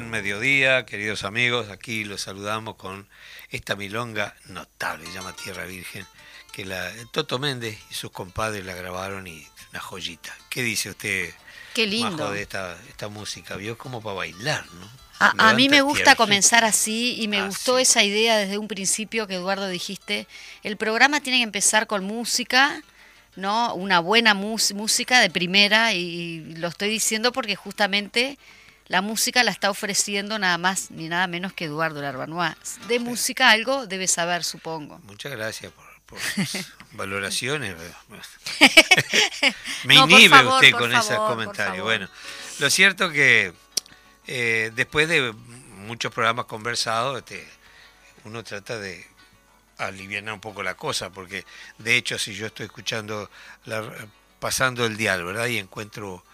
Buen mediodía, queridos amigos. Aquí los saludamos con esta milonga notable, se llama Tierra Virgen, que la, Toto Méndez y sus compadres la grabaron y una joyita. ¿Qué dice usted, Qué lindo. de esta, esta música? Vio como para bailar, ¿no? A, mí me gusta comenzar así y me gustó esa idea desde un principio que Eduardo dijiste. El programa tiene que empezar con música, ¿no? Una buena música de primera y lo estoy diciendo porque justamente la música la está ofreciendo nada más ni nada menos que Eduardo Larbanois. De música algo debe saber, supongo. Muchas gracias por, sus valoraciones. Me inhibe usted con esos comentarios. Bueno, lo cierto que eh, después de muchos programas conversados, este, uno trata de aliviar un poco la cosa, porque de hecho si yo estoy escuchando, pasando el dial, ¿verdad? Y encuentro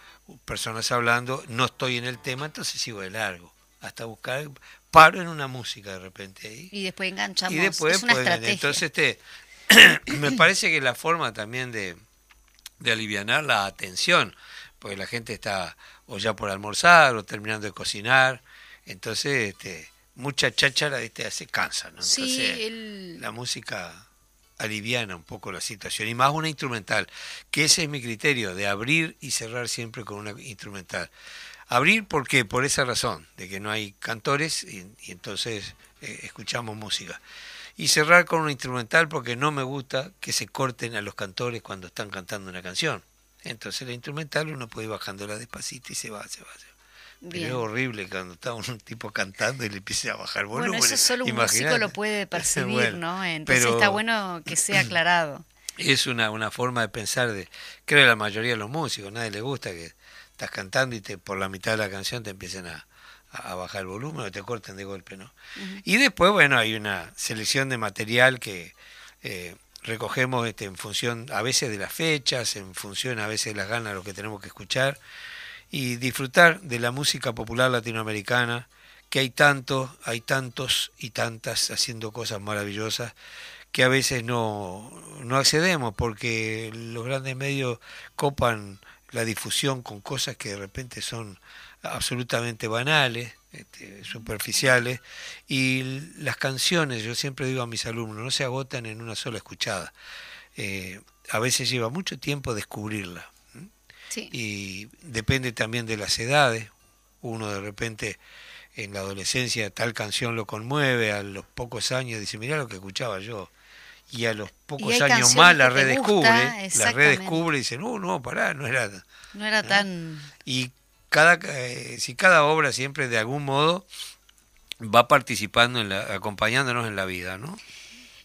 personas hablando, no estoy en el tema, entonces sigo de largo, hasta buscar, paro en una música de repente ahí. Y después enganchamos. Y después, entonces este, me parece que la forma también de, de aliviar la atención, porque la gente está o ya por almorzar o terminando de cocinar, entonces este, mucha cháchara este, se cansa, ¿no? Entonces, la música aliviana un poco la situación, y más una instrumental, que ese es mi criterio, de abrir y cerrar siempre con una instrumental. Abrir porque por esa razón, de que no hay cantores y, entonces eh, escuchamos música. Y cerrar con una instrumental porque no me gusta que se corten a los cantores cuando están cantando una canción. Entonces la instrumental uno puede ir bajándola despacito y se va, se va, se va. Pero es horrible cuando está un tipo cantando y le empieza a bajar volumen. Bueno, eso solo un músico lo puede percibir, ¿no? Entonces está bueno que sea aclarado. Es una, una forma de pensar de, creo que la mayoría de los músicos, nadie le gusta que estás cantando y te, por la mitad de la canción te empiecen a, bajar el volumen o te corten de golpe, ¿no? Y después, bueno, hay una selección de material que eh, recogemos este, en función a veces de las fechas, en función a veces de las ganas de lo que tenemos que escuchar y disfrutar de la música popular latinoamericana, que hay tantos, hay tantos y tantas haciendo cosas maravillosas que a veces no, no accedemos porque los grandes medios copan la difusión con cosas que de repente son absolutamente banales, este, superficiales, y las canciones, yo siempre digo a mis alumnos, no se agotan en una sola escuchada. Eh, a veces lleva mucho tiempo descubrirla. Y depende también de las edades. Uno de repente en la adolescencia tal canción lo conmueve, a los pocos años dice, mira lo que escuchaba yo. Y a los pocos años más la redescubre, la redescubre y dice, no, no, pará, no era... No era tan... Y cada, eh, si cada obra siempre de algún modo va participando, en la, acompañándonos en la vida, ¿no?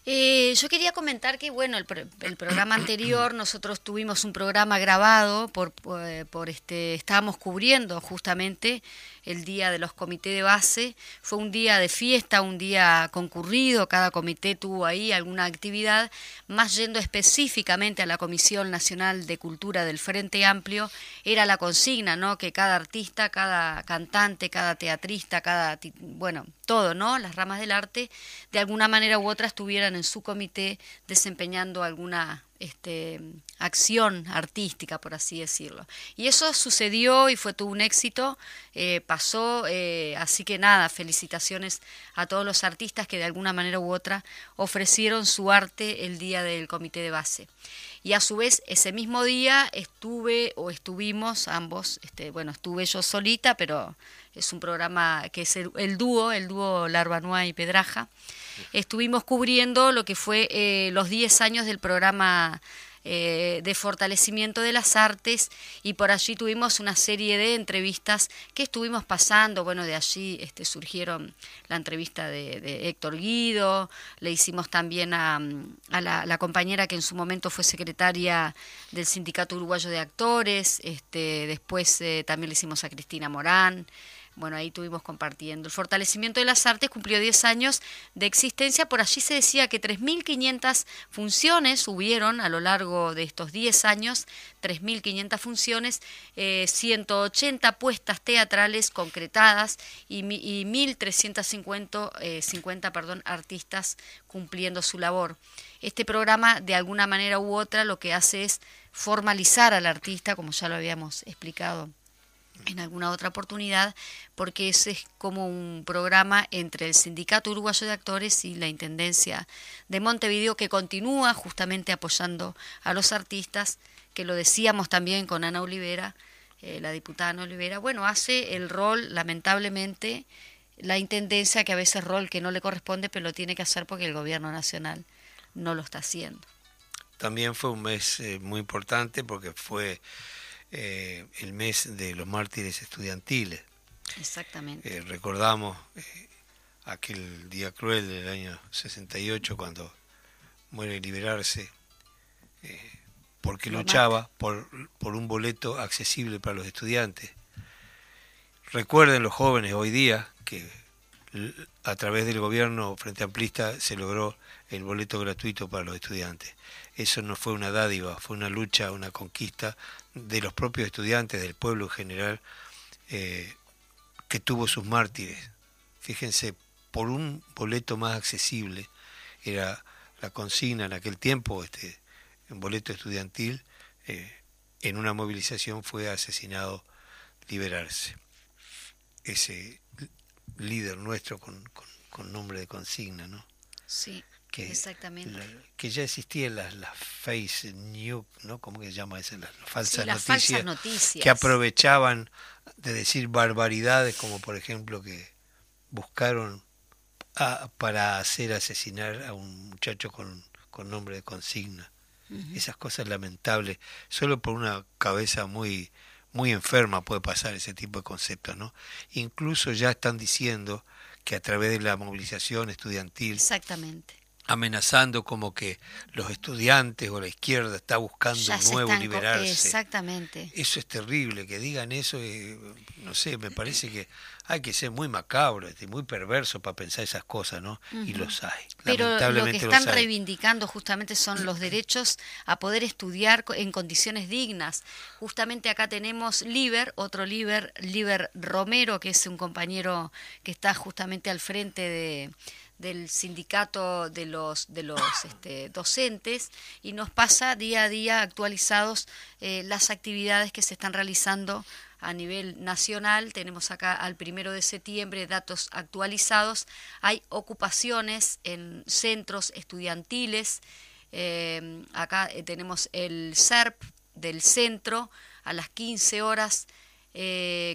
Eh, yo quería comentar que, bueno, el, el, programa anterior nosotros tuvimos un programa grabado por, por, eh, por, este, estábamos cubriendo justamente el día de los comités de base. Fue un día de fiesta, un día concurrido, cada comité tuvo ahí alguna actividad, más yendo específicamente a la Comisión Nacional de Cultura del Frente Amplio, era la consigna, ¿no? Que cada artista, cada cantante, cada teatrista, cada, bueno, todo, ¿no? Las ramas del arte, de alguna manera u otra estuvieran en su comité desempeñando alguna este, acción artística, por así decirlo. Y eso sucedió y fue todo un éxito, eh, pasó, eh, así que nada, felicitaciones a todos los artistas que de alguna manera u otra ofrecieron su arte el día del comité de base. Y a su vez, ese mismo día estuve o estuvimos ambos, este, bueno, estuve yo solita, pero es un programa que es el, dúo, el dúo Larbanua y Pedraja, estuvimos cubriendo lo que fue eh, los 10 años del programa eh, de fortalecimiento de las artes y por allí tuvimos una serie de entrevistas que estuvimos pasando, bueno, de allí este, surgieron la entrevista de, Héctor Guido, le hicimos también a, la, compañera que en su momento fue secretaria del Sindicato Uruguayo de Actores, este, después eh, también le hicimos a Cristina Morán, bueno, ahí estuvimos compartiendo. El fortalecimiento de las artes cumplió 10 años de existencia. Por allí se decía que 3.500 funciones hubieron a lo largo de estos 10 años, 3.500 funciones, 180 eh, puestas teatrales concretadas y, y 1.350 eh, perdón, artistas cumpliendo su labor. Este programa, de alguna manera u otra, lo que hace es formalizar al artista, como ya lo habíamos explicado en alguna otra oportunidad, porque ese es como un programa entre el Sindicato Uruguayo de Actores y la Intendencia de Montevideo que continúa justamente apoyando a los artistas, que lo decíamos también con Ana Olivera, eh, la diputada Ana Olivera, bueno, hace el rol, lamentablemente, la Intendencia, que a veces rol que no le corresponde, pero lo tiene que hacer porque el Gobierno Nacional no lo está haciendo. También fue un mes eh, muy importante porque fue eh, el mes de los mártires estudiantiles. Exactamente. Eh, recordamos eh, aquel día cruel del año 68 cuando muere liberarse porque luchaba por, por un boleto accesible para los estudiantes. Recuerden los jóvenes hoy día que a través del gobierno frente amplista se logró el boleto gratuito para los estudiantes. Eso no fue una dádiva, fue una lucha, una conquista de los propios estudiantes, del pueblo en general, eh, que tuvo sus mártires. Fíjense, por un boleto más accesible, era la consigna en aquel tiempo, este, boleto estudiantil, eh, en una movilización fue asesinado liberarse. Ese líder nuestro con, con, nombre de consigna, ¿no? Sí. Que, Exactamente. que ya existían las, las face news, ¿no? ¿Cómo que se llama eso? Las, falsas, noticias, falsas noticias que aprovechaban de decir barbaridades como por ejemplo que buscaron para hacer asesinar a un muchacho con, con nombre de consigna. Esas cosas lamentables, solo por una cabeza muy muy enferma puede pasar ese tipo de conceptos, ¿no? Incluso ya están diciendo que a través de la movilización estudiantil Exactamente amenazando como que los estudiantes o la izquierda está buscando un nuevo liberarse. Exactamente. Eso es terrible, que digan eso, no sé, me parece que hay que ser muy macabro y muy perverso para pensar esas cosas, ¿no? Y los hay. Pero lo que están reivindicando justamente son los derechos a poder estudiar en condiciones dignas. Justamente acá tenemos Liber, otro Liber, Liber Romero, que es un compañero que está justamente al frente de del sindicato de los, de los este, docentes y nos pasa día a día actualizados eh, las actividades que se están realizando a nivel nacional. Tenemos acá al primero de septiembre datos actualizados. Hay ocupaciones en centros estudiantiles. Eh, acá eh, tenemos el SERP del centro a las 15 horas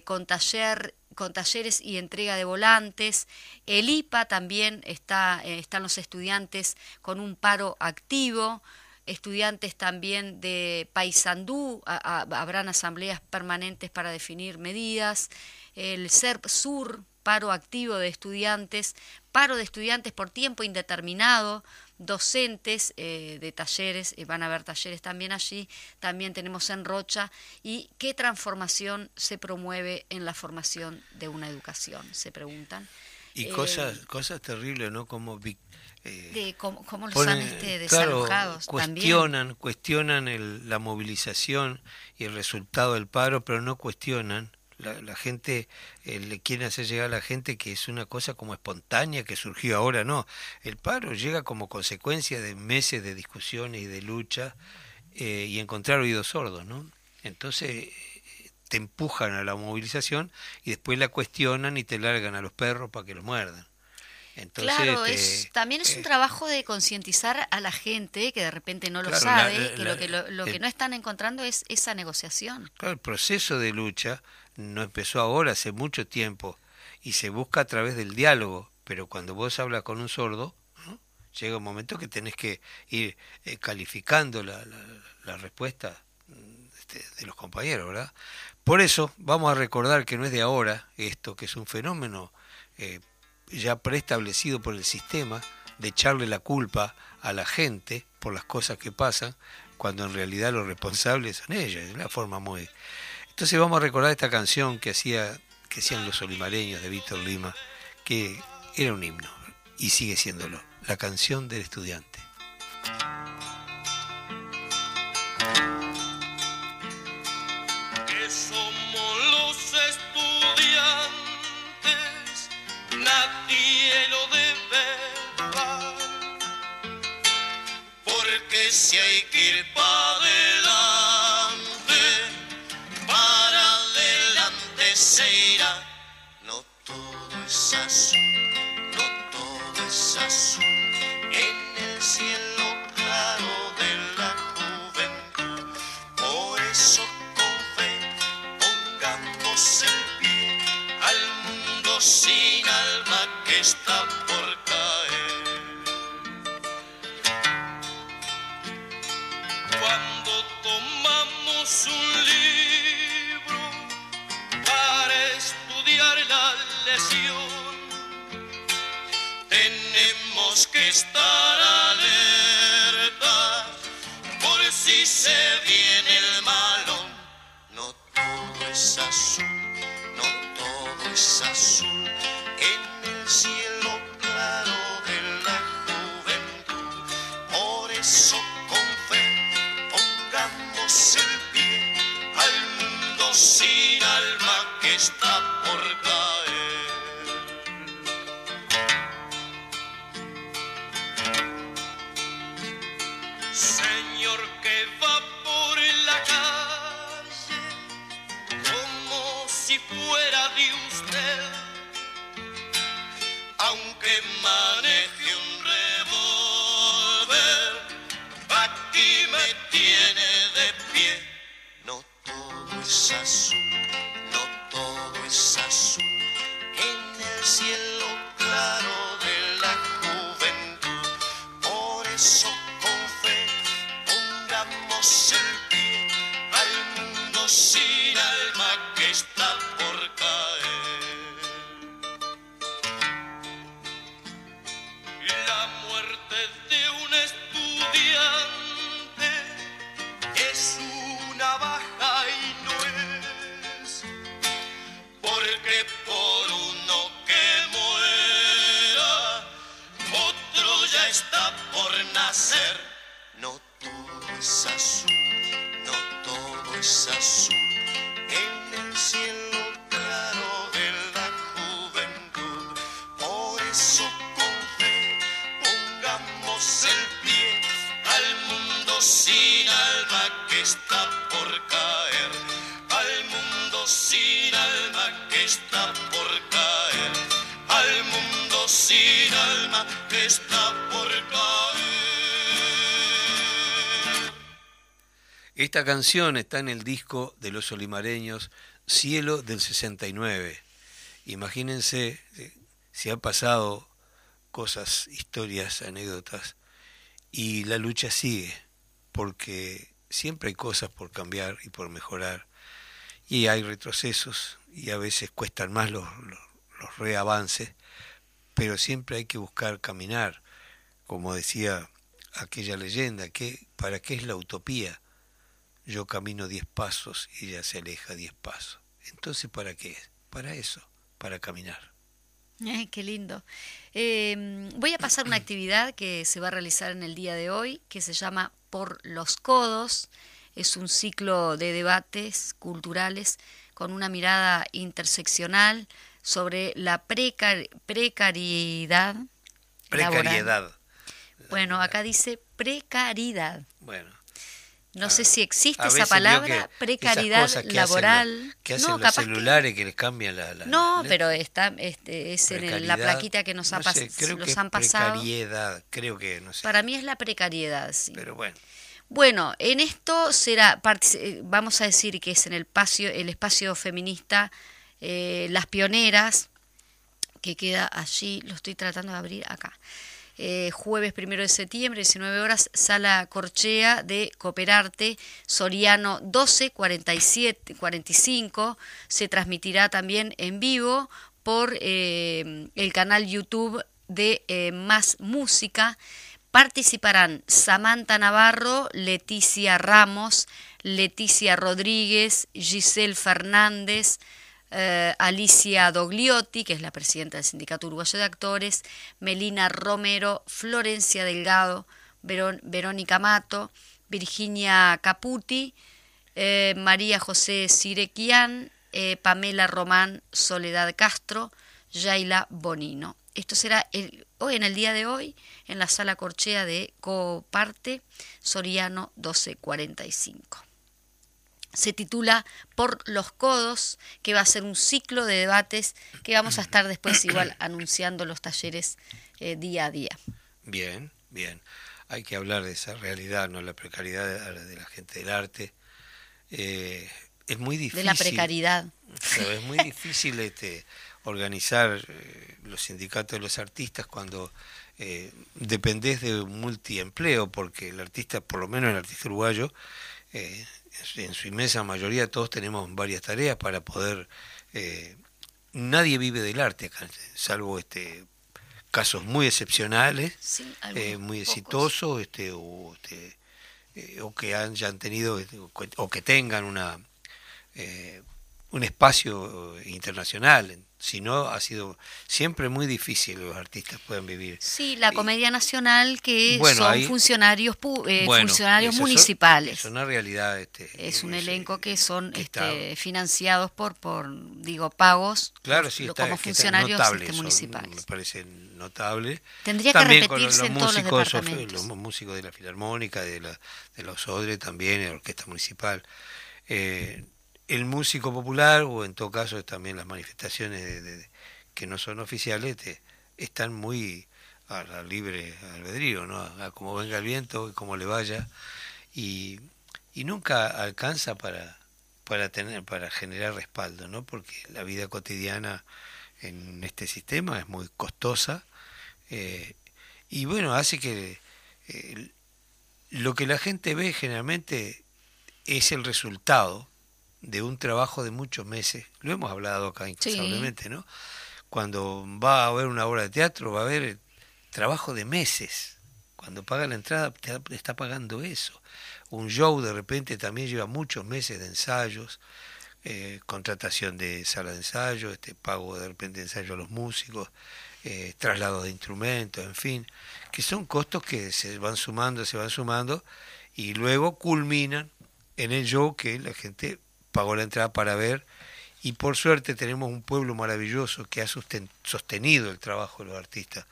con taller con talleres y entrega de volantes. El IPA también está, eh, están los estudiantes con un paro activo. Estudiantes también de Paysandú, habrán asambleas permanentes para definir medidas. El SERP Sur, paro activo de estudiantes, paro de estudiantes por tiempo indeterminado, docentes eh, de talleres, eh, van a haber talleres también allí, también tenemos en Rocha, y qué transformación se promueve en la formación de una educación, se preguntan. Y cosas, eh, cosas terribles, ¿no? Como de cómo, los han este, desalojados cuestionan cuestionan la movilización y el resultado del paro pero no cuestionan la, gente eh, le quiere hacer llegar a la gente que es una cosa como espontánea que surgió ahora, no. El paro llega como consecuencia de meses de discusiones y de lucha eh, y encontrar oídos sordos, ¿no? Entonces te empujan a la movilización y después la cuestionan y te largan a los perros para que los muerdan. Entonces, claro, es, también es un eh, trabajo de concientizar a la gente que de repente no lo sabe, que lo, que, lo, que no están encontrando es esa negociación. Claro, el proceso de lucha no empezó ahora, hace mucho tiempo, y se busca a través del diálogo, pero cuando vos hablas con un sordo, llega un momento que tenés que ir eh, calificando la, la, respuesta este, de los compañeros, ¿verdad? Por eso vamos a recordar que no es de ahora esto, que es un fenómeno eh, ya preestablecido por el sistema de echarle la culpa a la gente por las cosas que pasan, cuando en realidad los responsables son ellos, de una forma muy entonces vamos a recordar esta canción que, hacía, que hacían los olimareños de Víctor Lima, que era un himno y sigue siéndolo, la canción del estudiante. Que somos los estudiantes, nadie lo debe porque si hay que ir Esta canción está en el disco de los olimareños Cielo del 69. Imagínense eh, si han pasado cosas, historias, anécdotas, y la lucha sigue, porque siempre hay cosas por cambiar y por mejorar, y hay retrocesos, y a veces cuestan más los, los reavances, pero siempre hay que buscar caminar, como decía aquella leyenda, que ¿para qué es la utopía? Yo camino diez pasos y ella se aleja diez pasos. Entonces, ¿para qué? Para eso, para caminar. qué lindo. Em, voy a pasar una actividad que se va a realizar en el día de hoy, que se llama Por los Codos. Es un ciclo de debates culturales con una mirada interseccional sobre la precariedad. Precariedad. Bueno, acá dice precariedad. Bueno. No sé si existe esa palabra, precariedad laboral. Que hacen no, los celulares que, les cambian la, No, pero está este, es en la plaquita que nos ha los han pasado. Precariedad, creo que no sé. Para mí es la precariedad, sí. Pero bueno. Bueno, en esto será, eh, vamos a decir que es en el espacio, el espacio feminista eh, Las Pioneras, que queda allí, lo estoy tratando de abrir acá. Eh, jueves primero de septiembre, 19 horas, Sala Corchea de Cooperarte, Soriano 12, 47, 45. Se transmitirá también en vivo por eh, el canal YouTube de eh, Más Música. Participarán Samantha Navarro, Leticia Ramos, Leticia Rodríguez, Giselle Fernández, eh, Alicia Dogliotti, que es la presidenta del Sindicato Uruguayo de Actores, Melina Romero, Florencia Delgado, Verónica Mato, Virginia Caputi, eh, María José Sirequian, eh, Pamela Román, Soledad Castro, Yaila Bonino. Esto será hoy en el día de hoy en la sala corchea de Coparte, Soriano 1245 se titula Por los codos, que va a ser un ciclo de debates que vamos a estar después igual anunciando los talleres eh, día a día. Bien, bien. Hay que hablar de esa realidad, no la precariedad de, la gente del arte. Eh, es muy difícil. De la precariedad. es muy difícil este, organizar eh, los sindicatos de los artistas cuando eh, dependés de un multiempleo, porque el artista, por lo menos el artista uruguayo, eh, en su inmensa mayoría todos tenemos varias tareas para poder... Eh, nadie vive del arte salvo este casos muy excepcionales, eh, muy exitosos, este, o, este, eh, o que hayan tenido o que tengan una un espacio internacional si no ha sido siempre muy difícil los artistas puedan vivir. Sí, la Comedia Nacional que son funcionarios eh, funcionarios municipales. Es una realidad. Este, es un elenco que son este, financiados por por digo pagos. Claro, sí, como funcionarios este, municipales. me parece notable. Tendría que repetirse en todos los departamentos. Los, músicos de la filarmónica, de la de los Odre también, la orquesta municipal. Eh, el músico popular, o en todo caso también las manifestaciones de, que no son oficiales, están muy a la libre albedrío, ¿no? A como venga el viento como le vaya. Y, y nunca alcanza para, para, tener, para generar respaldo, ¿no? Porque la vida cotidiana en este sistema es muy costosa. Eh, y bueno, hace que lo que la gente ve generalmente es el resultado de un trabajo de muchos meses. Lo hemos hablado acá incansablemente, ¿no? Cuando va a haber una obra de teatro, va a haber trabajo de meses. Cuando paga la entrada, te está pagando eso. Un show de repente también lleva muchos meses de ensayos, eh, contratación de sala de ensayo, este pago de repente de ensayo a los músicos, eh, traslado de instrumentos, en fin, que son costos que se van sumando, se van sumando y luego culminan en el show que la gente pagó la entrada para ver y por suerte tenemos un pueblo maravilloso que ha sostenido el trabajo de los artistas.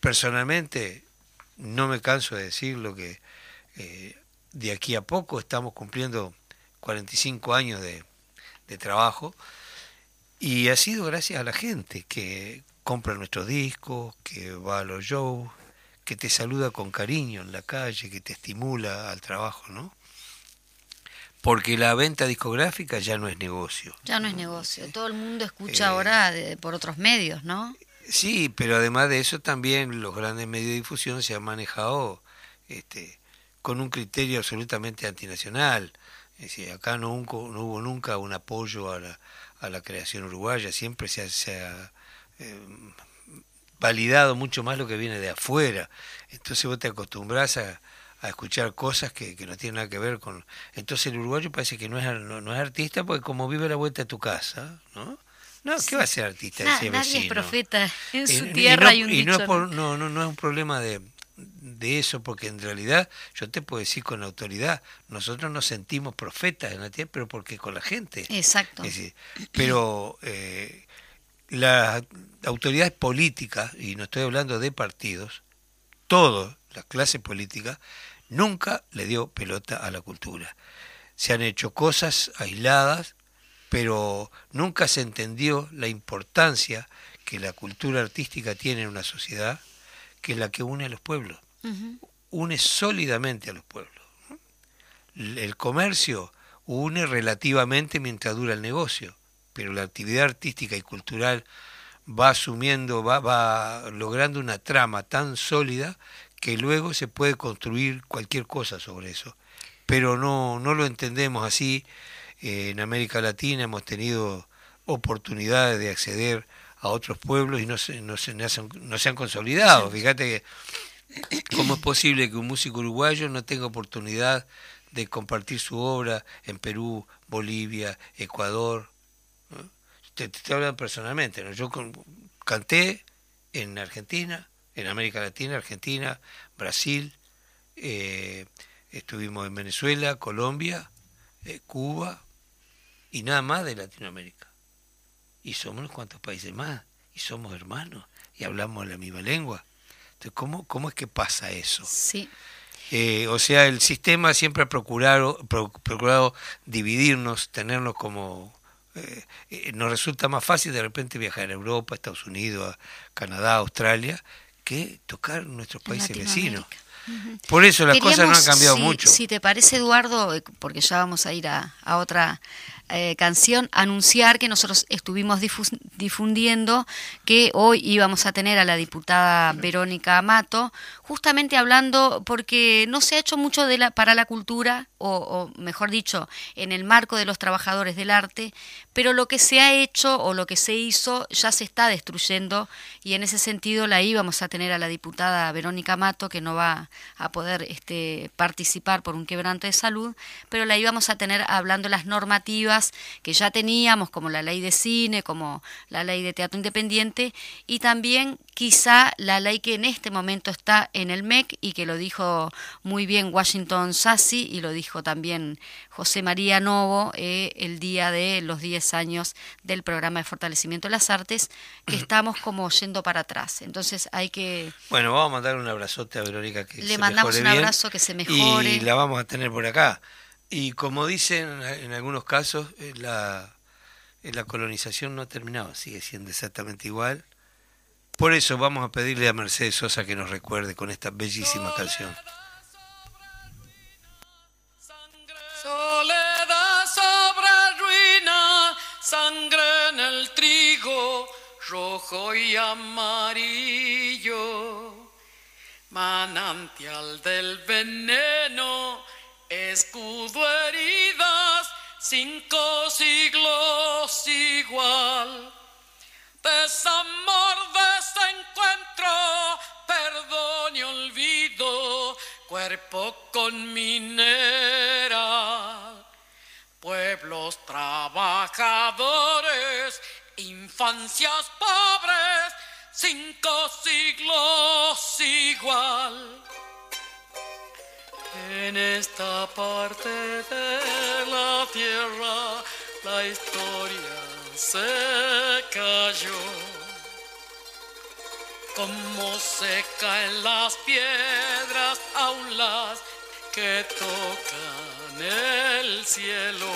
Personalmente, no me canso de decir lo que eh, de aquí a poco estamos cumpliendo 45 años de, de trabajo y ha sido gracias a la gente que compra nuestros discos, que va a los shows, que te saluda con cariño en la calle, que te estimula al trabajo, ¿no? Porque la venta discográfica ya no es negocio. Ya no es negocio. Todo el mundo escucha eh, ahora por otros medios, ¿no? Sí, pero además de eso también los grandes medios de difusión se han manejado este, con un criterio absolutamente antinacional. Es decir, acá no, no hubo nunca un apoyo a la, a la creación uruguaya, siempre se ha, eh, validado mucho más lo que viene de afuera. Entonces vos te acostumbras a, a escuchar cosas que, que, no tienen nada que ver con... Entonces el uruguayo parece que no es, no, es artista porque como vive la vuelta a tu casa, ¿no? No, ¿qué va a ser artista ese Nadie es profeta en su tierra y, un y no, es no, no, no es un problema de, de eso, porque en realidad yo te puedo decir con autoridad, nosotros nos sentimos profetas en la tierra, pero porque con la gente. Exacto. pero eh, las autoridades políticas, y no estoy hablando de partidos, todas las clases políticas, nunca le dio pelota a la cultura. Se han hecho cosas aisladas, pero nunca se entendió la importancia que la cultura artística tiene en una sociedad, que es la que une a los pueblos, une sólidamente a los pueblos. El comercio une relativamente mientras dura el negocio, pero la actividad artística y cultural va asumiendo, va, va logrando una trama tan sólida que luego se puede construir cualquier cosa sobre eso. Pero no, no lo entendemos así. Eh, en América Latina hemos tenido oportunidades de acceder a otros pueblos y no se, no se, no se han consolidado. Fíjate que, cómo es posible que un músico uruguayo no tenga oportunidad de compartir su obra en Perú, Bolivia, Ecuador. Te, estoy hablando personalmente. ¿no? Yo canté en Argentina, en América Latina, Argentina, Brasil, eh, estuvimos en Venezuela, Colombia, eh, Cuba y nada más de Latinoamérica. Y somos unos cuantos países más, y somos hermanos, y hablamos la misma lengua. Entonces, ¿cómo, cómo es que pasa eso? Sí. Eh, o sea, el sistema siempre ha procurado, procurado dividirnos, tenernos como eh, eh, nos resulta más fácil de repente viajar a Europa, Estados Unidos, a Canadá, Australia, que tocar nuestros países vecinos. Por eso las cosas no han cambiado mucho. Si te parece, Eduardo, eh, porque ya vamos a ir a, a otra eh, canción anunciar que nosotros estuvimos difundiendo que hoy íbamos a tener a la diputada Verónica Amato, justamente hablando porque no se ha hecho mucho de la, para la cultura, o, mejor dicho, en el marco de los trabajadores del arte, pero lo que se ha hecho o lo que se hizo ya se está destruyendo y en ese sentido la íbamos a tener a la diputada Verónica Mato, que no va a poder este, participar por un quebrante de salud, pero la íbamos a tener hablando las normativas que ya teníamos, como la ley de cine, como la ley de teatro independiente, y también quizá la ley que en este momento está en el MEC y que lo dijo muy bien Washington Sassi y lo dijo también José María Novo eh, el día de los 10 años del programa de fortalecimiento de las artes, que estamos como yendo para atrás. Entonces hay que... Bueno, vamos a mandar un abrazote a Verónica que Le mandamos un abrazo que se mejore. Y la vamos a tener por acá. Y como dicen en algunos casos, eh, la, eh, la colonización no ha terminado, sigue siendo exactamente igual. Por eso vamos a pedirle a Mercedes Sosa que nos recuerde con esta bellísima canción. Soledad sobre ruina, sangre en el trigo, rojo y amarillo manantial del veneno, escudo heridas, cinco siglos igual. Desamor, desencuentro, perdón y olvido, cuerpo con minera. Pueblos trabajadores, infancias pobres, cinco siglos igual. En esta parte de la tierra la historia se cayó. Como se caen las piedras aulas que tocan el cielo,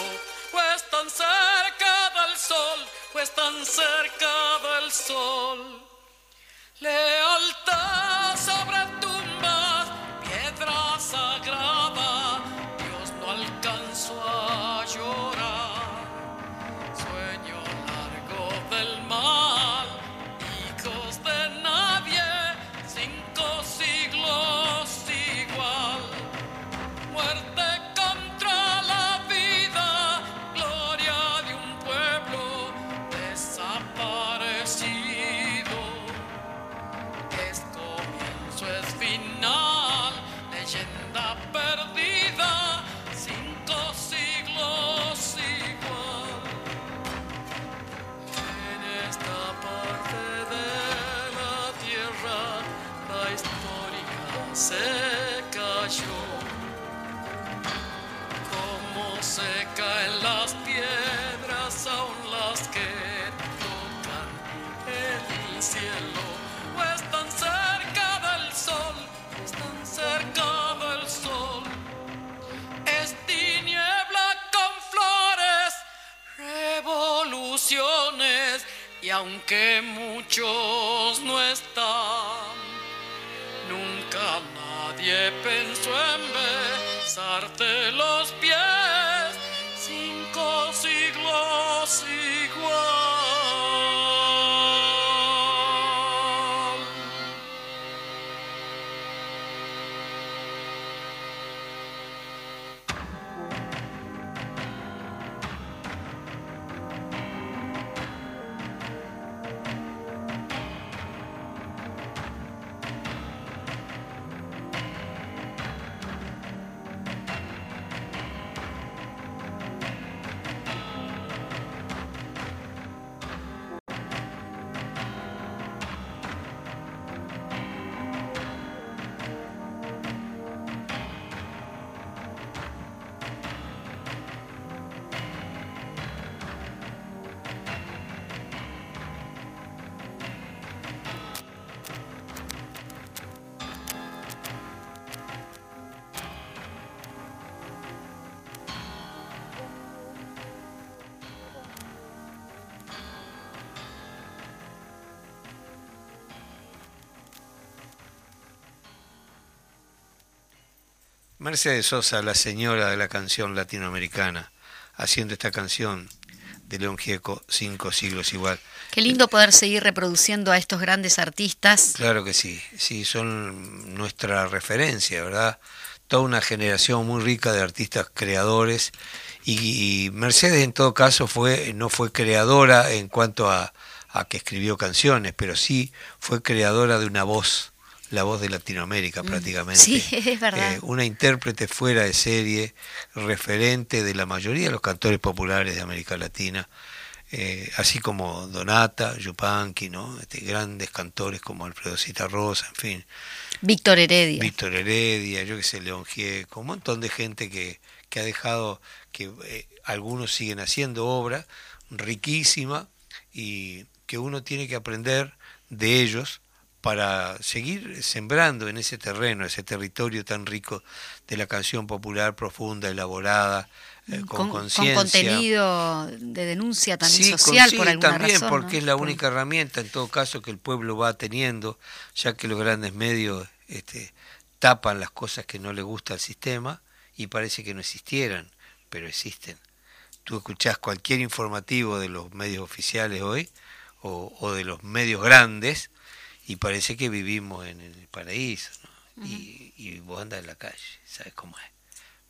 pues tan cerca del sol, pues tan cerca del sol. Lealtad sobre tumbas, aunque muchos no están, Mercedes Sosa, la señora de la canción latinoamericana, haciendo esta canción de León Gieco, cinco siglos igual. Qué lindo poder seguir reproduciendo a estos grandes artistas. Claro que sí, sí, son nuestra referencia, ¿verdad? Toda una generación muy rica de artistas creadores y, y Mercedes en todo caso fue, no fue creadora en cuanto a, a que escribió canciones, pero sí fue creadora de una voz la voz de Latinoamérica prácticamente. Sí, es verdad. Eh, una intérprete fuera de serie, referente de la mayoría de los cantores populares de América Latina, eh, así como Donata, Yupanqui, ¿no? Este, grandes cantores como Alfredo Citarrosa, en fin. Víctor Heredia. Víctor Heredia, yo que sé, León Gieco, un montón de gente que, que ha dejado, que eh, algunos siguen haciendo obra riquísima y que uno tiene que aprender de ellos para seguir sembrando en ese terreno, ese territorio tan rico de la canción popular profunda, elaborada, eh, con conciencia. Con contenido de denuncia también sí, social con, por sí, alguna también, razón, porque ¿no? es la única herramienta en todo caso que el pueblo va teniendo, ya que los grandes medios este, tapan las cosas que no le gusta al sistema y parece que no existieran, pero existen. Tú escuchás cualquier informativo de los medios oficiales hoy o, o de los medios grandes y parece que vivimos en el paraíso. ¿no? y, y, vos andas en la calle, sabes cómo es.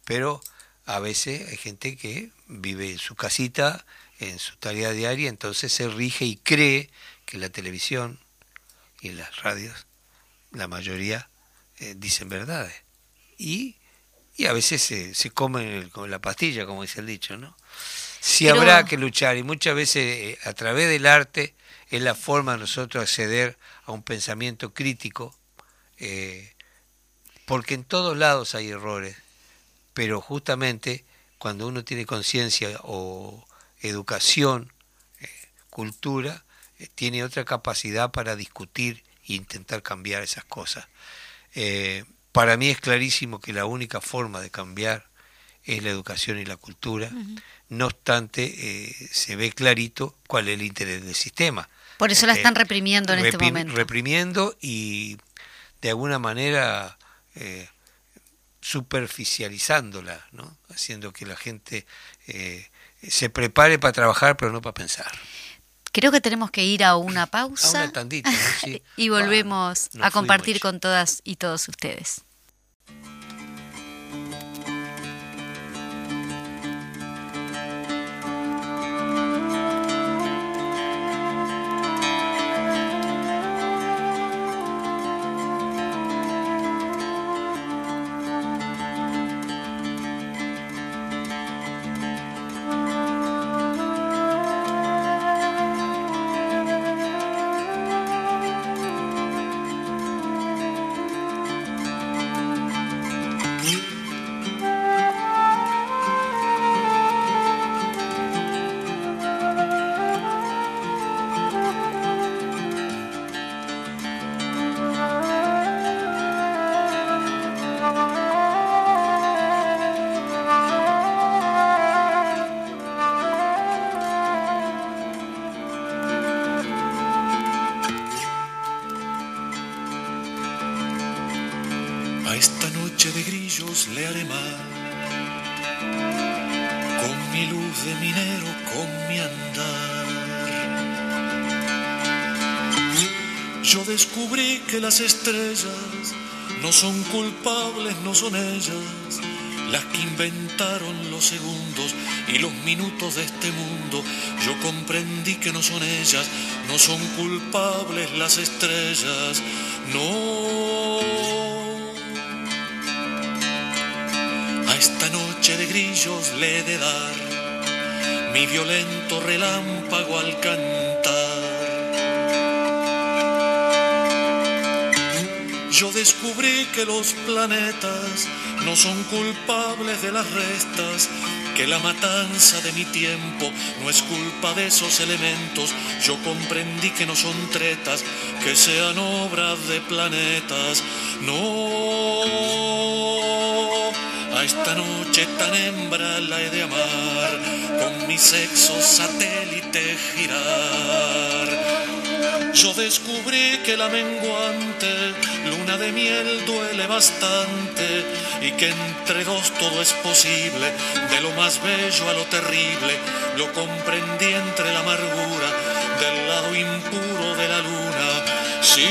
Pero a veces hay gente que vive en su casita, en su tarea diaria, entonces se rige y cree que la televisión y las radios, la mayoría, eh, dicen verdades. Y, y a veces se, se comen con la pastilla, como dice el dicho, ¿no? Si habrá que luchar, y muchas veces eh, a través del arte es la forma de nosotros acceder a un pensamiento crítico, eh, porque en todos lados hay errores, pero justamente cuando uno tiene conciencia o educación, eh, cultura, eh, tiene otra capacidad para discutir e intentar cambiar esas cosas. Para mí es clarísimo que la única forma de cambiar es la educación y la cultura. No obstante, se ve clarito cuál es el interés del sistema. Por eso la están reprimiendo en este momento. Reprimiendo y de alguna manera superficializándola, ¿no? haciendo que la gente se prepare para trabajar, pero no para pensar. Creo que tenemos que ir a una pausa y volvemos a compartir con todas y todos ustedes. Las estrellas no son culpables, no son ellas las que inventaron los segundos y los minutos de este mundo. Yo comprendí que no son ellas, no son culpables las estrellas, no. Le he de dar mi violento relámpago al cantar yo descubrí que los planetas no son culpables de las restas, que la matanza de mi tiempo no es culpa de esos elementos. Yo comprendí que no son tretas, que sean obras de planetas. No, esta noche tan hembra la he de amar, con mi sexo satélite girar yo descubrí que la menguante luna de miel duele bastante y que entre dos todo es posible, de lo más bello a lo terrible, lo comprendí entre la amargura del lado impuro de la luna. Sí,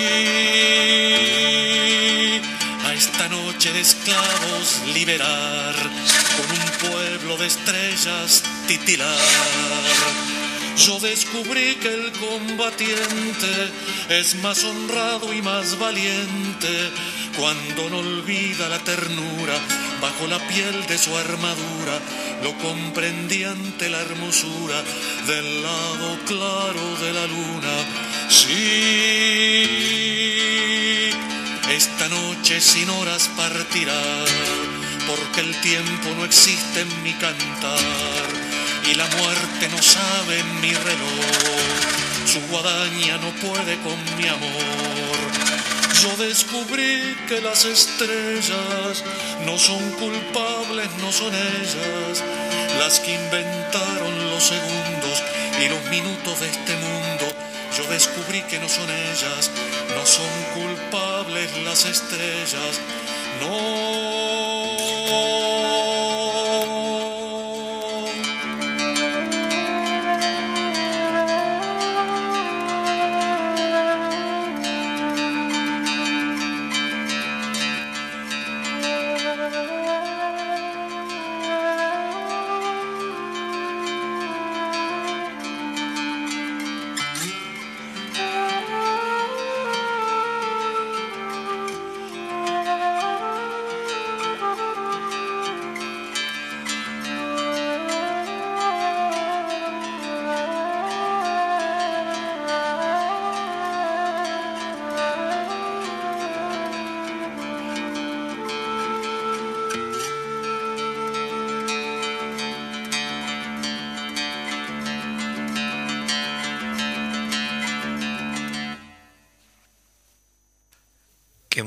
esta noche de esclavos liberar, con un pueblo de estrellas titilar yo descubrí que el combatiente es más honrado y más valiente cuando no olvida la ternura bajo la piel de su armadura. Lo comprendí ante la hermosura del lado claro de la luna. Sí, esta noche sin horas partirá, porque el tiempo no existe en mi cantar y la muerte no sabe mi reloj, su guadaña no puede con mi amor. Yo descubrí que las estrellas no son culpables, no son ellas las que inventaron los segundos y los minutos de este mundo. Yo descubrí que no son ellas, no son culpables las estrellas, no.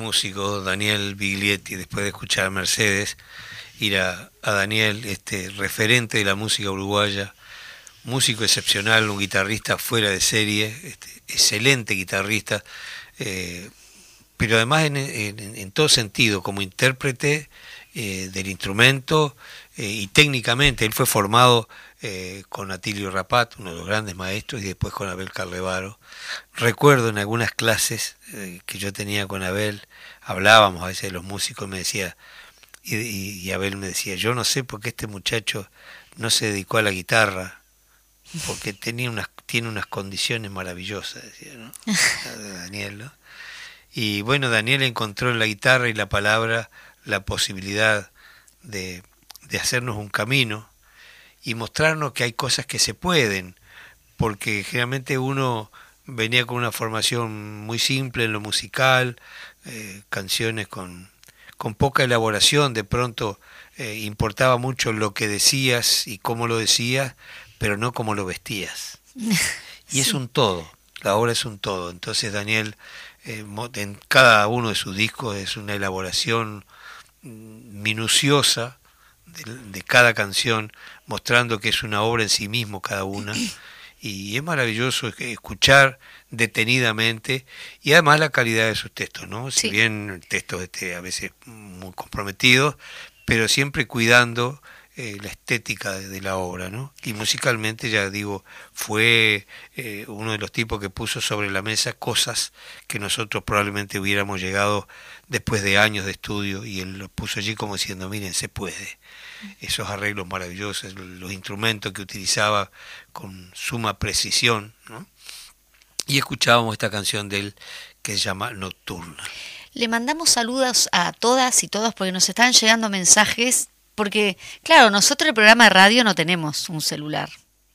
Músico Daniel Biglietti, después de escuchar a Mercedes, ir a, Daniel, este referente de la música uruguaya, músico excepcional, un guitarrista fuera de serie, este, excelente guitarrista, eh, pero además en, todo sentido, como intérprete eh, del instrumento eh, y técnicamente, él fue formado con Atilio Rapat, uno de los grandes maestros, y después con Abel Carlevaro. Recuerdo en algunas clases que yo tenía con Abel, hablábamos a veces de los músicos, me decía, y, y Abel me decía, yo no sé por qué este muchacho no se dedicó a la guitarra, porque tenía unas, tiene unas condiciones maravillosas, decía, ¿no? Daniel, ¿no? Y bueno, Daniel encontró en la guitarra y la palabra la posibilidad de, de hacernos un camino y mostrarnos que hay cosas que se pueden, porque generalmente uno venía con una formación muy simple en lo musical, eh, canciones con, con poca elaboración, de pronto eh, importaba mucho lo que decías y cómo lo decías, pero no como lo vestías. Y es un todo, la obra es un todo. Entonces Daniel, eh, en cada uno de sus discos es una elaboración minuciosa de, cada canción, mostrando que es una obra en sí mismo cada una. Y es maravilloso escuchar detenidamente y además la calidad de sus textos, ¿no? Si bien textos este, a veces muy comprometidos, pero siempre cuidando eh, la estética de, la obra, ¿no? Y musicalmente, ya digo, fue eh, uno de los tipos que puso sobre la mesa cosas que nosotros probablemente hubiéramos llegado después de años de estudio y él lo puso allí como diciendo, miren, se puede. Esos arreglos maravillosos, los instrumentos que utilizaba con suma precisión, ¿no? Y escuchábamos esta canción de él que se llama Nocturna. Le mandamos saludos a todas y todos porque nos están llegando mensajes porque, claro, nosotros el programa de radio no tenemos un celular.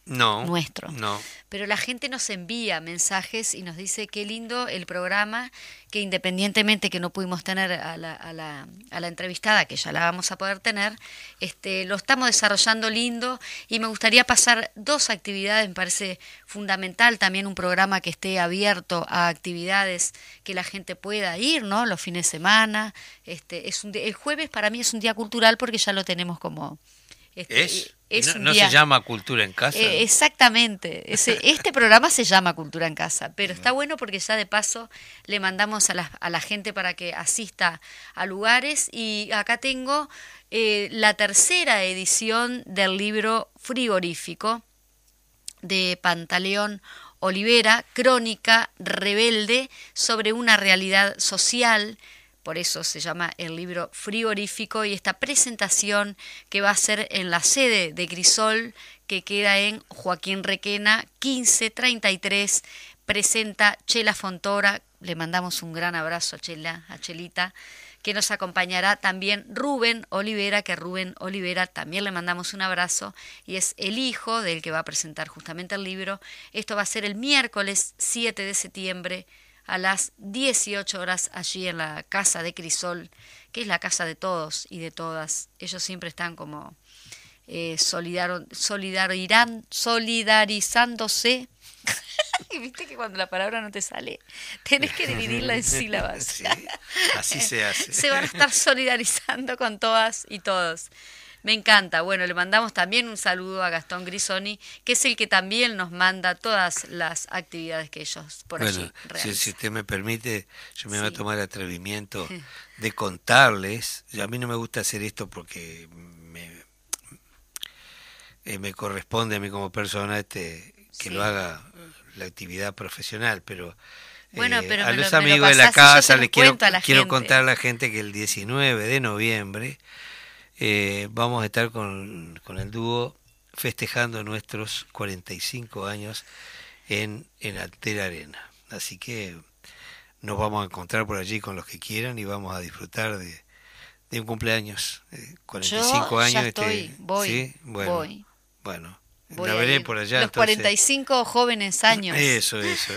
No. Nuestro. No pero la gente nos envía mensajes y nos dice qué lindo el programa, que independientemente que no pudimos tener a la, a la, a la entrevistada, que ya la vamos a poder tener, este, lo estamos desarrollando lindo y me gustaría pasar dos actividades, me parece fundamental también un programa que esté abierto a actividades que la gente pueda ir, ¿no? Los fines de semana, este, es un, el jueves para mí es un día cultural porque ya lo tenemos como este, ¿Es? no, se llama Cultura en Casa? Eh, exactamente. este programa se llama Cultura en Casa, pero está bueno porque ya de paso le mandamos a la, a la gente para que asista a lugares y acá tengo eh, la tercera edición del libro frigorífico de Pantaleón Olivera, Crónica Rebelde sobre una realidad social por eso se llama el libro frigorífico y esta presentación que va a ser en la sede de Crisol que queda en Joaquín Requena 1533 presenta Chela Fontora, le mandamos un gran abrazo a Chela, a Chelita, que nos acompañará también Rubén Olivera, que Rubén Olivera también le mandamos un abrazo y es el hijo del que va a presentar justamente el libro. Esto va a ser el miércoles 7 de septiembre a las 18 horas allí en la casa de Crisol, que es la casa de todos y de todas. Ellos siempre están como eh, solidarizándose. Viste que cuando la palabra no te sale, tenés que dividirla en sílabas. así se hace. Se van a estar solidarizando con todas y todos. Me encanta. Bueno, le mandamos también un saludo a Gastón Grisoni, que es el que también nos manda todas las actividades que ellos por allí realizan. Si, usted me permite, yo me voy a tomar el atrevimiento de contarles. A mí no me gusta hacer esto porque me, eh, me corresponde a mí como persona este, que lo haga la actividad profesional, pero... Bueno, eh, pero a los amigos de la casa les quiero, quiero contar a la gente que el 19 de noviembre eh, vamos a estar con, el dúo festejando nuestros 45 años en, en Altera Arena. Así que nos vamos a encontrar por allí con los que quieran y vamos a disfrutar de, de un cumpleaños. 45 eh, años. Ya estoy, este, voy, Bueno, voy. Bueno, la veré por allá. Los 45 jóvenes años. Eso, eso.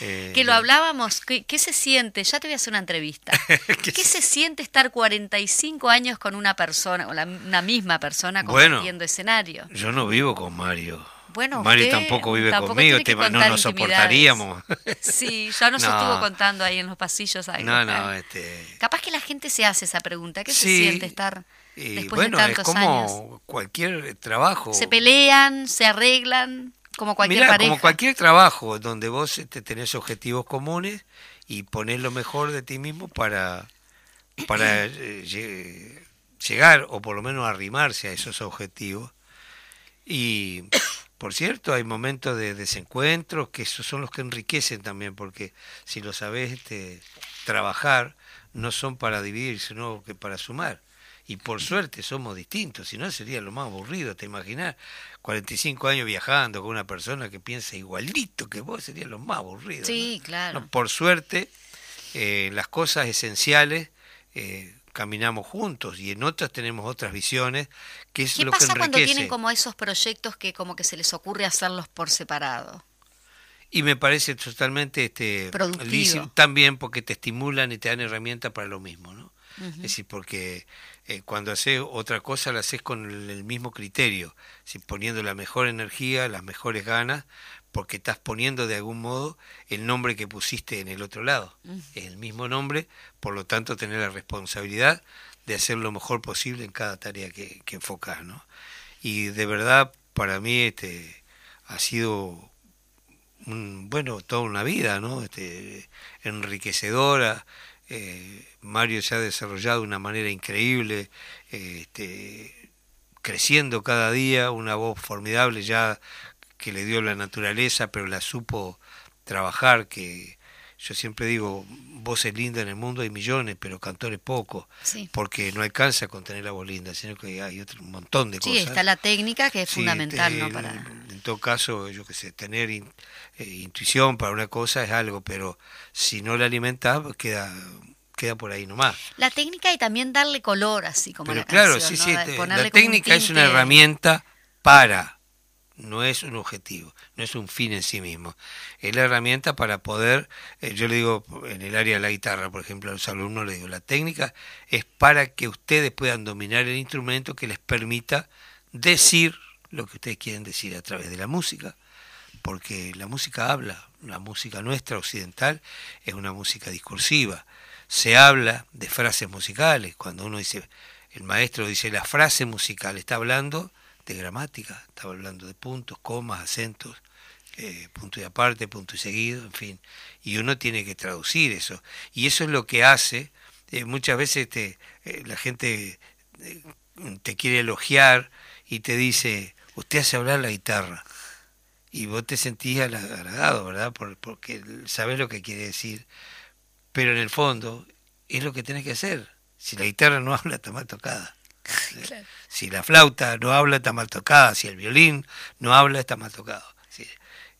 Eh, que lo hablábamos, ¿qué, se siente? Ya te voy a hacer una entrevista. ¿Qué, se siente estar 45 años con una persona, o la, una misma persona compartiendo escenario? Yo no vivo con Mario. Bueno, Mari tampoco vive conmigo, no nos soportaríamos. Sí, ya nos estuvo contando ahí en los pasillos. no, no, este... Capaz que la gente se hace esa pregunta. ¿Qué se siente estar después bueno, de tantos es como cualquier trabajo. Se pelean, se arreglan, como cualquier Mirá, como cualquier trabajo donde vos este, tenés objetivos comunes y ponés lo mejor de ti mismo para, para eh, llegar o por lo menos arrimarse a esos objetivos. Y por cierto, hay momentos de desencuentros que esos son los que enriquecen también, porque si lo sabés este, trabajar, no son para dividir, sino que para sumar. Y por suerte somos distintos, si no sería lo más aburrido, te imaginas, 45 años viajando con una persona que piensa igualito que vos, sería lo más aburrido. Sí, claro. por suerte, eh, las cosas esenciales eh, caminamos juntos y en otras tenemos otras visiones que es ¿Qué lo pasa que cuando tienen como esos proyectos que como que se les ocurre hacerlos por separado? Y me parece totalmente este Productivo. también porque te estimulan y te dan herramientas para lo mismo, ¿no? Es decir, porque eh, cuando haces otra cosa la haces con el, mismo criterio, poniendo la mejor energía, las mejores ganas, porque estás poniendo de algún modo el nombre que pusiste en el otro lado. Es el mismo nombre, por lo tanto tener la responsabilidad de hacer lo mejor posible en cada tarea que, que enfocas, ¿no? Y de verdad, para mí este ha sido bueno, toda una vida, ¿no? Este, enriquecedora. Eh, Mario se ha desarrollado de una manera increíble, este, creciendo cada día, una voz formidable ya que le dio la naturaleza, pero la supo trabajar, que yo siempre digo, voces lindas en el mundo hay millones, pero cantores pocos, porque no alcanza con tener la voz linda, sino que hay otro, un montón de cosas. Sí, está la técnica que es fundamental, ¿no? Para... En todo caso, yo que sé, tener eh, intuición para una cosa es algo, pero si no la alimentas, queda queda por ahí nomás. La técnica y también darle color, así como Pero la claro, canción, sí, ¿no? sí, Ponerle la técnica es una herramienta para, no es un objetivo, no es un fin en sí mismo. Es la herramienta para poder, eh, yo le digo en el área de la guitarra, por ejemplo, a los alumnos le digo, la técnica es para que ustedes puedan dominar el instrumento que les permita decir lo que ustedes quieren decir a través de la música, porque la música habla, la música nuestra occidental es una música discursiva. Se habla de frases musicales, cuando uno dice, el maestro dice la frase musical, está hablando de gramática, está hablando de puntos, comas, acentos, eh, punto y aparte, punto y seguido, en fin. Y uno tiene que traducir eso. Y eso es lo que hace, eh, muchas veces te, eh, la gente te quiere elogiar y te dice, usted hace hablar la guitarra. Y vos te sentís halagado, ¿verdad? Por- porque sabes lo que quiere decir. Pero en el fondo es lo que tenés que hacer. Si la guitarra no habla, está mal tocada. Claro. Si la flauta no habla, está mal tocada. Si el violín no habla, está mal tocado. Sí,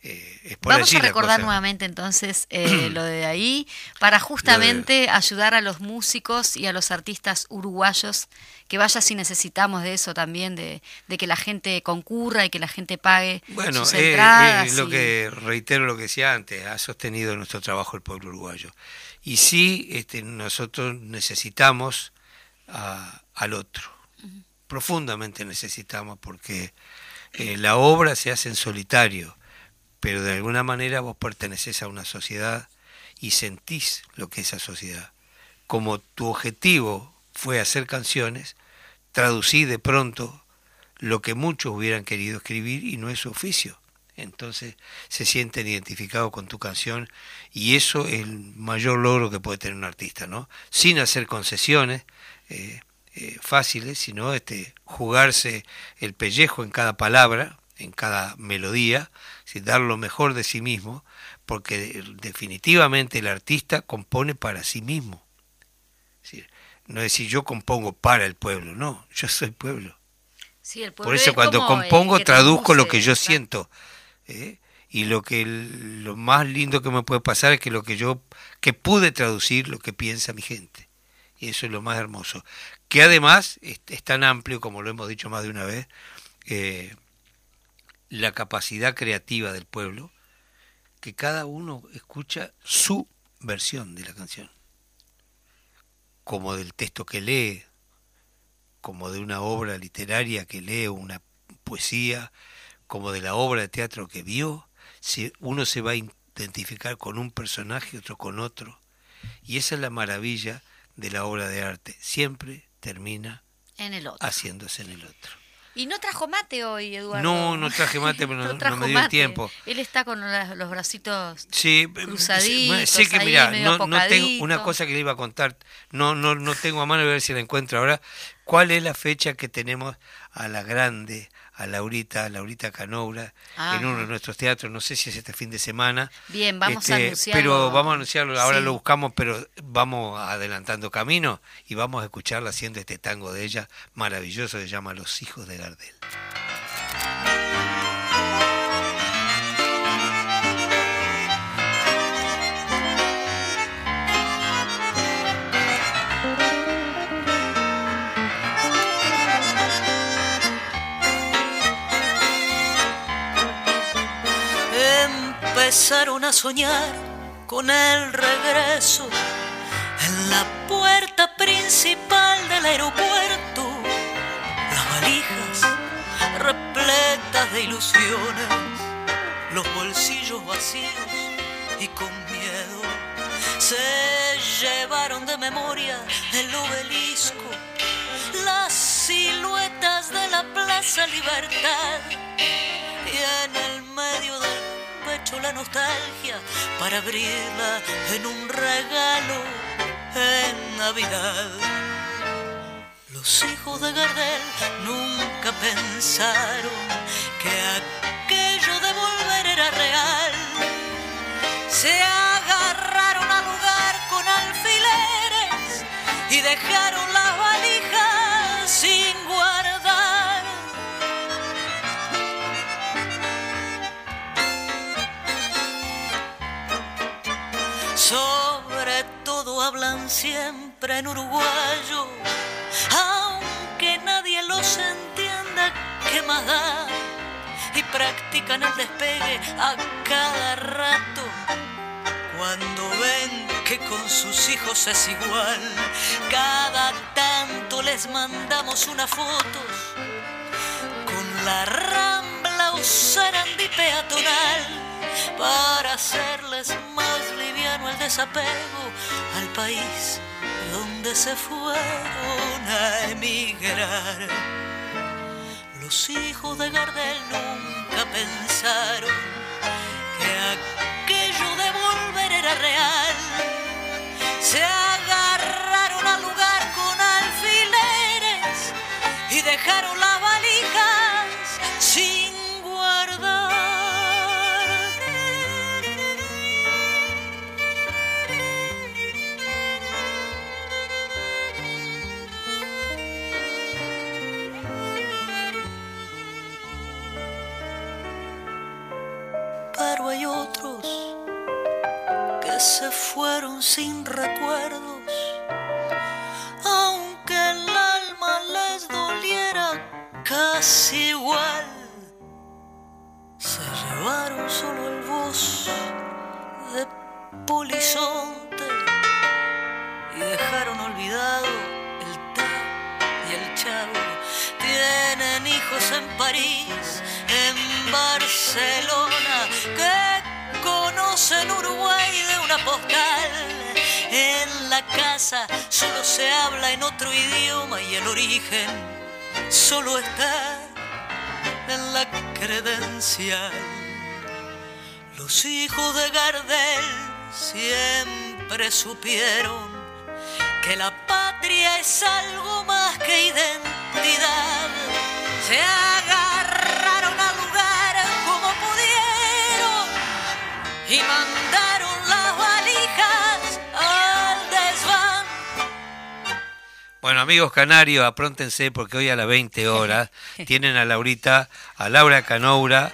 eh, es por Vamos a recordar nuevamente entonces eh, lo de ahí para justamente ayudar a los músicos y a los artistas uruguayos que vaya si necesitamos de eso también, de, de que la gente concurra y que la gente pague Bueno, sus eh, entradas. eh, lo y- que reitero lo que decía antes, ha sostenido nuestro trabajo el pueblo uruguayo. Y sí, este, nosotros necesitamos a- al otro, profundamente necesitamos, porque eh, la obra se hace en solitario, pero de alguna manera vos perteneces a una sociedad y sentís lo que es esa sociedad. Como tu objetivo fue hacer canciones, traducí de pronto lo que muchos hubieran querido escribir y no es su oficio. Entonces se sienten identificados con tu canción y eso es el mayor logro que puede tener un artista, ¿no? Sin hacer concesiones eh, eh, fáciles, sino este, jugarse el pellejo en cada palabra, en cada melodía, dar lo mejor de sí mismo, porque definitivamente el artista compone para sí mismo. Es decir, no es decir yo compongo para el pueblo, no, yo soy pueblo. Sí, el Por pueblo eso es cuando compongo traduzco lo que yo siento. ¿eh? Y lo que lo más lindo que me puede pasar es que lo que yo que pude traducir lo que piensa mi gente. Eso es lo más hermoso. Que además es, es tan amplio como lo hemos dicho más de una vez, eh, la capacidad creativa del pueblo, que cada uno escucha su versión de la canción, como del texto que lee, como de una obra literaria que lee, una poesía, como de la obra de teatro que vio, si uno se va a identificar con un personaje, otro con otro. Y esa es la maravilla de la obra de arte. Siempre termina en el otro. haciéndose en el otro. Y no trajo mate hoy, Eduardo. No, no traje mate, pero no, me dio el tiempo. Él está con los bracitos sí, cruzaditos. Sí, que mira, no, tengo una cosa que le iba a contar, no, no, no tengo a mano, a ver si la encuentro ahora. ¿Cuál es la fecha que tenemos a la grande, a Laurita, Laurita Canoura, en uno de nuestros teatros, no sé si es este fin de semana. Bien, vamos a este, anunciarlo. Pero vamos a anunciarlo, ahora lo buscamos, pero vamos adelantando camino y vamos a escucharla haciendo este tango de ella maravilloso que se llama Los hijos de Gardel. Empezaron a soñar con el regreso en la puerta principal del aeropuerto. Las valijas repletas de ilusiones, los bolsillos vacíos y con miedo se llevaron de memoria el obelisco, las siluetas de la Plaza Libertad y en el medio del hecho la nostalgia para abrirla en un regalo en Navidad. Los hijos de Gardel nunca pensaron que aquello de volver era real. Se agarraron al lugar con alfileres y dejaron las valijas Sobre todo hablan siempre en uruguayo, aunque nadie los entienda, ¿qué más da? Y practican el despegue a cada rato. Cuando ven que con sus hijos es igual, cada tanto les mandamos una foto con la rambla o sarandí peatonal para hacerles más liviano el desapego al país donde se fueron a emigrar. Los hijos de Gardel nunca pensaron recuerdos, aunque el alma les doliera casi igual. Se llevaron solo el voz de polizonte y dejaron olvidado el ta y el chavo. Tienen hijos en París, en Barcelona, que conocen Uruguay de una postal. En la casa solo se habla en otro idioma y el origen solo está en la credencial. Los hijos de Gardel siempre supieron que la patria es algo más que identidad. Se agarraron Bueno, amigos canarios, apróntense porque hoy a las 20 horas tienen a Laurita, a Laura Canoura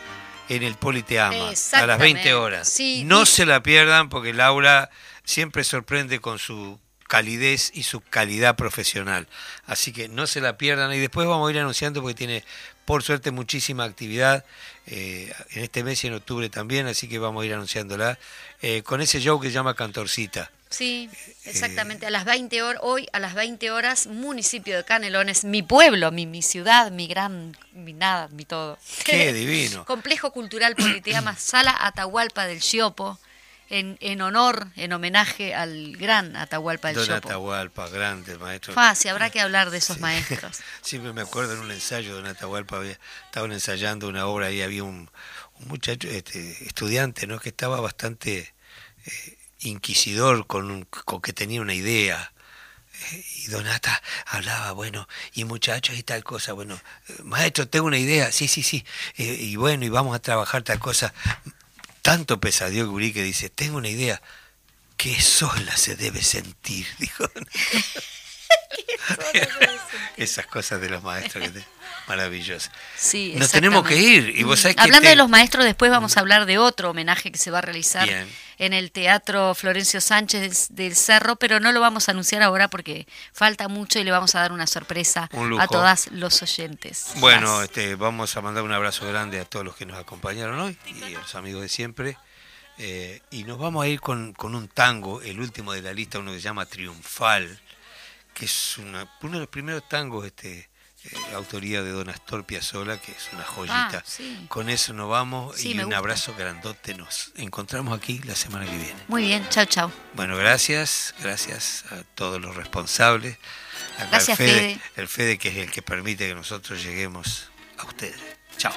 en el Politeama, a las 20 horas. no se la pierdan porque Laura siempre sorprende con su calidez y su calidad profesional. Así que no se la pierdan y después vamos a ir anunciando porque tiene por suerte muchísima actividad eh, en este mes y en octubre también, así que vamos a ir anunciándola eh, con ese show que se llama Cantorcita. Sí, exactamente. a las 20 horas, hoy a las 20 horas, municipio de Canelones, mi pueblo, mi, mi ciudad, mi gran, mi nada, mi todo. Qué divino. Complejo Cultural Politiama, Sala Atahualpa del Xiopo en, en honor, en homenaje al gran Atahualpa del Don Atahualpa, grande maestro. Fácil, habrá que hablar de esos maestros. Siempre me acuerdo en un ensayo de Don Atahualpa, había, estaban ensayando una obra y había un, muchacho, este, estudiante, ¿no? que estaba bastante eh, inquisidor con, con que tenía una idea eh, y Donata hablaba, bueno, y muchachos y tal cosa, bueno, eh, maestro, tengo una idea, sí, sí, sí, y bueno, y vamos a trabajar tal cosa tanto pesadillo Gurí que dice, tengo una idea, que sola se debe sentir, dijo. Esas cosas de los maestros, maravillosas. Sí, Nos tenemos que ir. Y vos Hablando de los maestros, después vamos a hablar de otro homenaje que se va a realizar en el Teatro Florencio Sánchez del Cerro, pero no lo vamos a anunciar ahora porque falta mucho y le vamos a dar una sorpresa a todos los oyentes. Bueno, este, vamos a mandar un abrazo grande a todos los que nos acompañaron hoy y a los amigos de siempre. Eh, y nos vamos a ir con, con, un tango, el último de la lista, uno que se llama Triunfal, que es uno de los primeros tangos este, autoría de Don Astor Piazzolla, que es una joyita. Ah, con eso nos vamos y un abrazo grandote. Nos encontramos aquí la semana que viene. Muy bien, chao, chao. Bueno, gracias, gracias a todos los responsables. gracias, Fede, El Fede que es el que permite que nosotros lleguemos a ustedes. Chao.